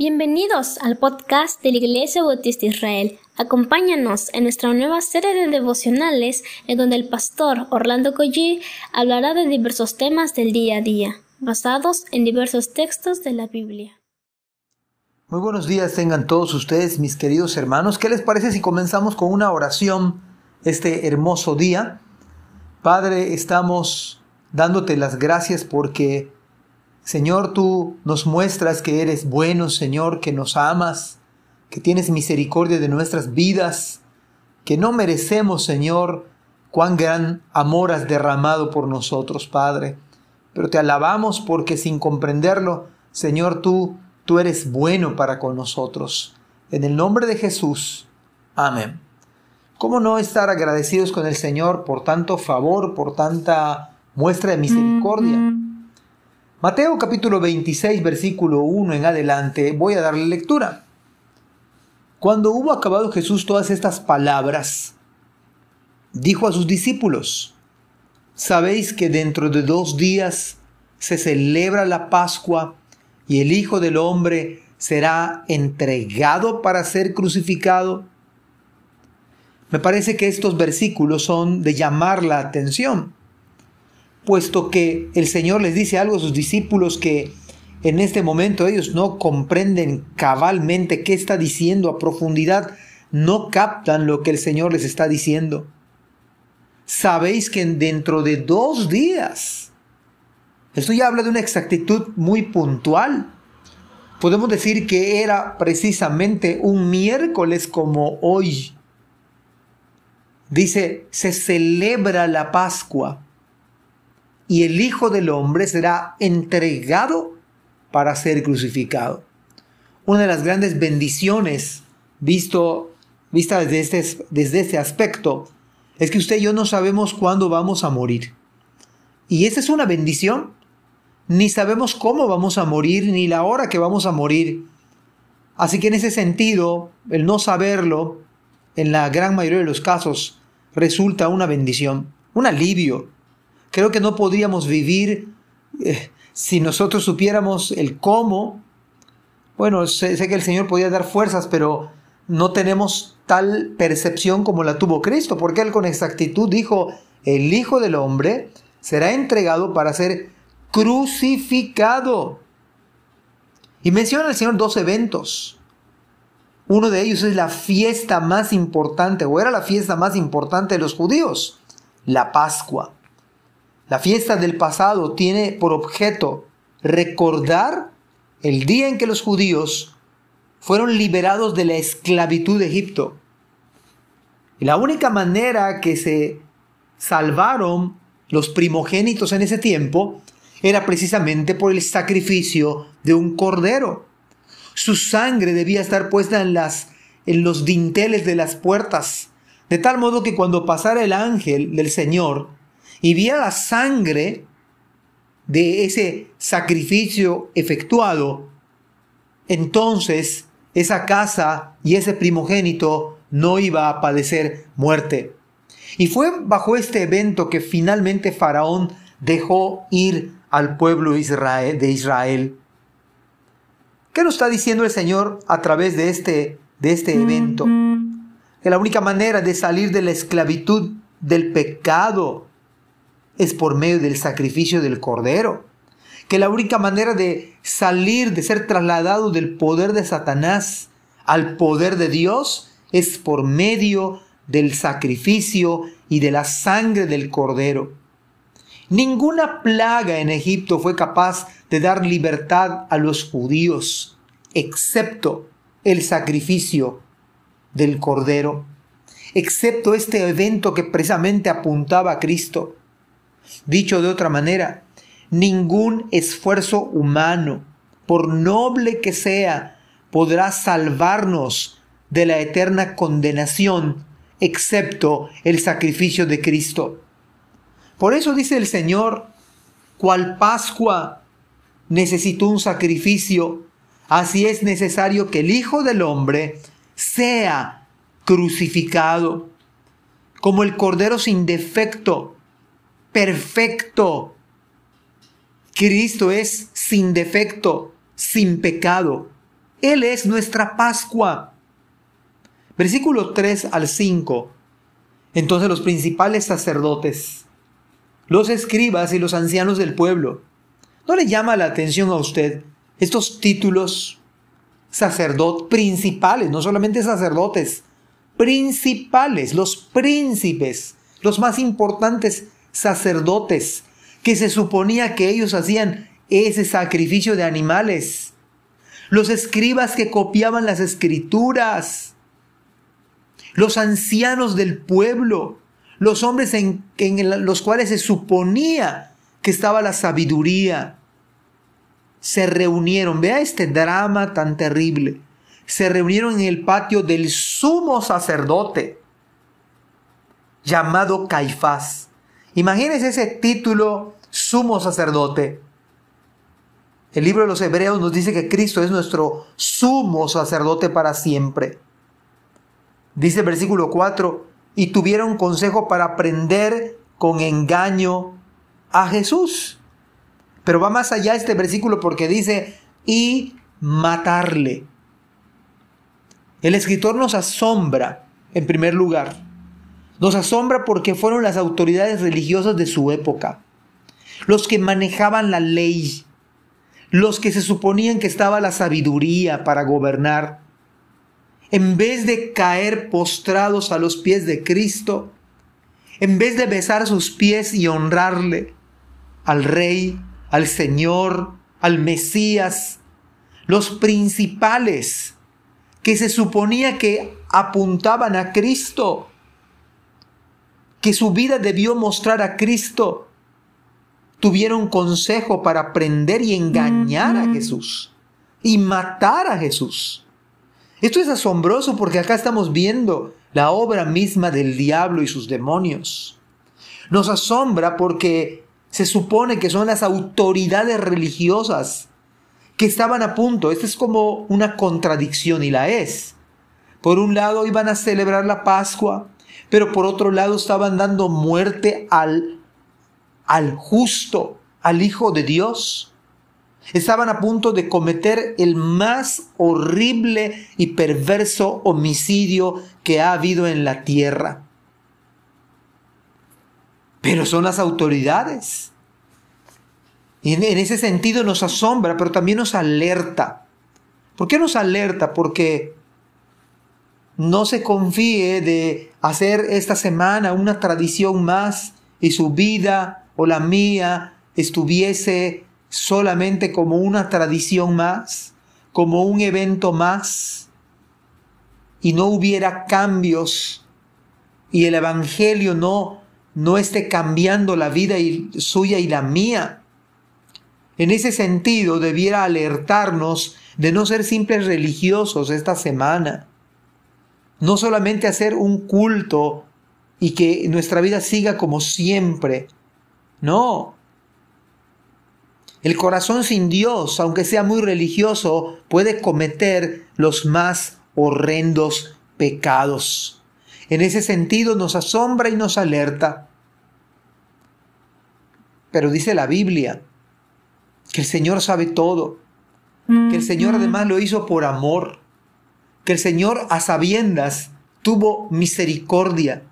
Bienvenidos al podcast de la Iglesia Bautista Israel. Acompáñanos en nuestra nueva serie de devocionales en donde el pastor Orlando Collie hablará de diversos temas del día a día, basados en diversos textos de la Biblia. Muy buenos días tengan todos ustedes, mis queridos hermanos. ¿Qué les parece si comenzamos con una oración este hermoso día? Padre, estamos dándote las gracias porque Señor, tú nos muestras que eres bueno, Señor, que nos amas, que tienes misericordia de nuestras vidas, que no merecemos, Señor, cuán gran amor has derramado por nosotros, Padre. Pero te alabamos porque sin comprenderlo, Señor, tú, tú eres bueno para con nosotros. En el nombre de Jesús. Amén. ¿Cómo no estar agradecidos con el Señor por tanto favor, por tanta muestra de misericordia? Mateo capítulo 26, versículo 1 en adelante, voy a darle lectura. Cuando hubo acabado Jesús todas estas palabras, dijo a sus discípulos, ¿sabéis que dentro de dos días se celebra la Pascua y el Hijo del Hombre será entregado para ser crucificado? Me parece que estos versículos son de llamar la atención puesto que el Señor les dice algo a sus discípulos que en este momento ellos no comprenden cabalmente qué está diciendo a profundidad, no captan lo que el Señor les está diciendo. Sabéis que dentro de dos días, esto ya habla de una exactitud muy puntual. Podemos decir que era precisamente un miércoles como hoy. Dice, se celebra la Pascua y el Hijo del Hombre será entregado para ser crucificado. Una de las grandes bendiciones visto, vista desde este, desde este aspecto es que usted y yo no sabemos cuándo vamos a morir. Y esa es una bendición. Ni sabemos cómo vamos a morir, ni la hora que vamos a morir. Así que en ese sentido, el no saberlo, en la gran mayoría de los casos, resulta una bendición, un alivio, Creo que no podríamos vivir eh, si nosotros supiéramos el cómo. Bueno, sé, sé que el Señor podía dar fuerzas, pero no tenemos tal percepción como la tuvo Cristo, porque Él con exactitud dijo, el Hijo del Hombre será entregado para ser crucificado. Y menciona el Señor dos eventos. Uno de ellos es la fiesta más importante, o era la fiesta más importante de los judíos, la Pascua. La fiesta del pasado tiene por objeto recordar el día en que los judíos fueron liberados de la esclavitud de Egipto. Y la única manera que se salvaron los primogénitos en ese tiempo era precisamente por el sacrificio de un cordero. Su sangre debía estar puesta en, las, en los dinteles de las puertas, de tal modo que cuando pasara el ángel del Señor, y viera la sangre de ese sacrificio efectuado, entonces esa casa y ese primogénito no iba a padecer muerte. Y fue bajo este evento que finalmente Faraón dejó ir al pueblo de Israel. ¿Qué nos está diciendo el Señor a través de este, de este evento? Que la única manera de salir de la esclavitud del pecado es por medio del sacrificio del Cordero. Que la única manera de salir, de ser trasladado del poder de Satanás al poder de Dios es por medio del sacrificio y de la sangre del Cordero. Ninguna plaga en Egipto fue capaz de dar libertad a los judíos, excepto el sacrificio del Cordero, excepto este evento que precisamente apuntaba a Cristo. Dicho de otra manera, ningún esfuerzo humano, por noble que sea, podrá salvarnos de la eterna condenación, excepto el sacrificio de Cristo. Por eso dice el Señor, cual Pascua necesitó un sacrificio, así es necesario que el Hijo del Hombre sea crucificado, como el Cordero sin defecto perfecto. Cristo es sin defecto, sin pecado. Él es nuestra Pascua. Versículo 3 al 5. Entonces los principales sacerdotes, los escribas y los ancianos del pueblo, ¿no le llama la atención a usted estos títulos sacerdotes principales, no solamente sacerdotes, principales, los príncipes, los más importantes sacerdotes, que se suponía que ellos hacían ese sacrificio de animales, los escribas que copiaban las escrituras, los ancianos del pueblo, los hombres en, los cuales se suponía que estaba la sabiduría, se reunieron, vea este drama tan terrible, se reunieron en el patio del sumo sacerdote llamado Caifás. Imagínense ese título, sumo sacerdote. El libro de los Hebreos nos dice que Cristo es nuestro sumo sacerdote para siempre. Dice el versículo 4, y tuvieron consejo para prender con engaño a Jesús. Pero va más allá este versículo porque dice, y matarle. El escritor nos asombra, en primer lugar. Nos asombra porque fueron las autoridades religiosas de su época, los que manejaban la ley, los que se suponían que estaba la sabiduría para gobernar, en vez de caer postrados a los pies de Cristo, en vez de besar sus pies y honrarle al Rey, al Señor, al Mesías, los principales que se suponía que apuntaban a Cristo, que su vida debió mostrar a Cristo, tuvieron consejo para aprender y engañar a Jesús y matar a Jesús. Esto es asombroso porque acá estamos viendo la obra misma del diablo y sus demonios. Nos asombra porque se supone que son las autoridades religiosas que estaban a punto. Esta es como una contradicción y la es. Por un lado iban a celebrar la Pascua, pero por otro lado estaban dando muerte al al justo, al Hijo de Dios. Estaban a punto de cometer el más horrible y perverso homicidio que ha habido en la tierra. Pero son las autoridades. Y en, ese sentido nos asombra, pero también nos alerta. ¿Por qué nos alerta? Porque no se confíe de hacer esta semana una tradición más y su vida o la mía estuviese solamente como una tradición más, como un evento más, y no hubiera cambios y el Evangelio no, no esté cambiando la vida suya y la mía. En ese sentido, debiera alertarnos de no ser simples religiosos esta semana, no solamente hacer un culto y que nuestra vida siga como siempre, no. El corazón sin Dios, aunque sea muy religioso, puede cometer los más horrendos pecados. En ese sentido nos asombra y nos alerta. Pero dice la Biblia que el Señor sabe todo, que el Señor además lo hizo por amor, que el Señor a sabiendas tuvo misericordia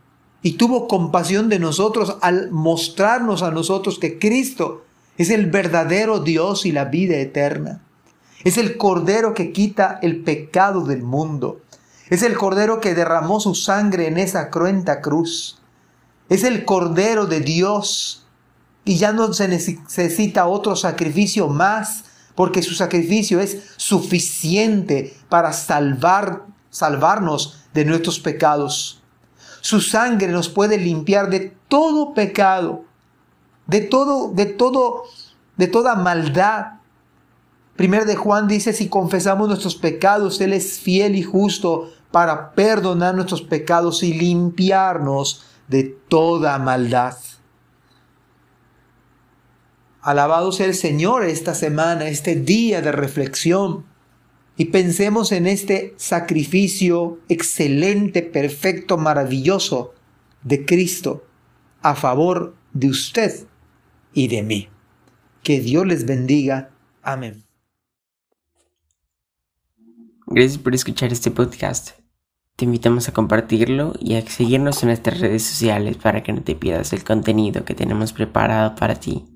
y tuvo compasión de nosotros al mostrarnos a nosotros que Cristo es el verdadero Dios y la vida eterna. Es el Cordero que quita el pecado del mundo. Es el Cordero que derramó su sangre en esa cruenta cruz. Es el Cordero de Dios. Y ya no se necesita otro sacrificio más, porque su sacrificio es suficiente para salvar, salvarnos de nuestros pecados. Su sangre nos puede limpiar de todo pecado, de todo, de todo, de toda maldad. Primero de Juan dice, si confesamos nuestros pecados, Él es fiel y justo para perdonar nuestros pecados y limpiarnos de toda maldad. Alabado sea el Señor esta semana, este día de reflexión y pensemos en este sacrificio excelente, perfecto, maravilloso de Cristo a favor de usted y de mí. Que Dios les bendiga. Amén. Gracias por escuchar este podcast. Te invitamos a compartirlo y a seguirnos en nuestras redes sociales para que no te pierdas el contenido que tenemos preparado para ti.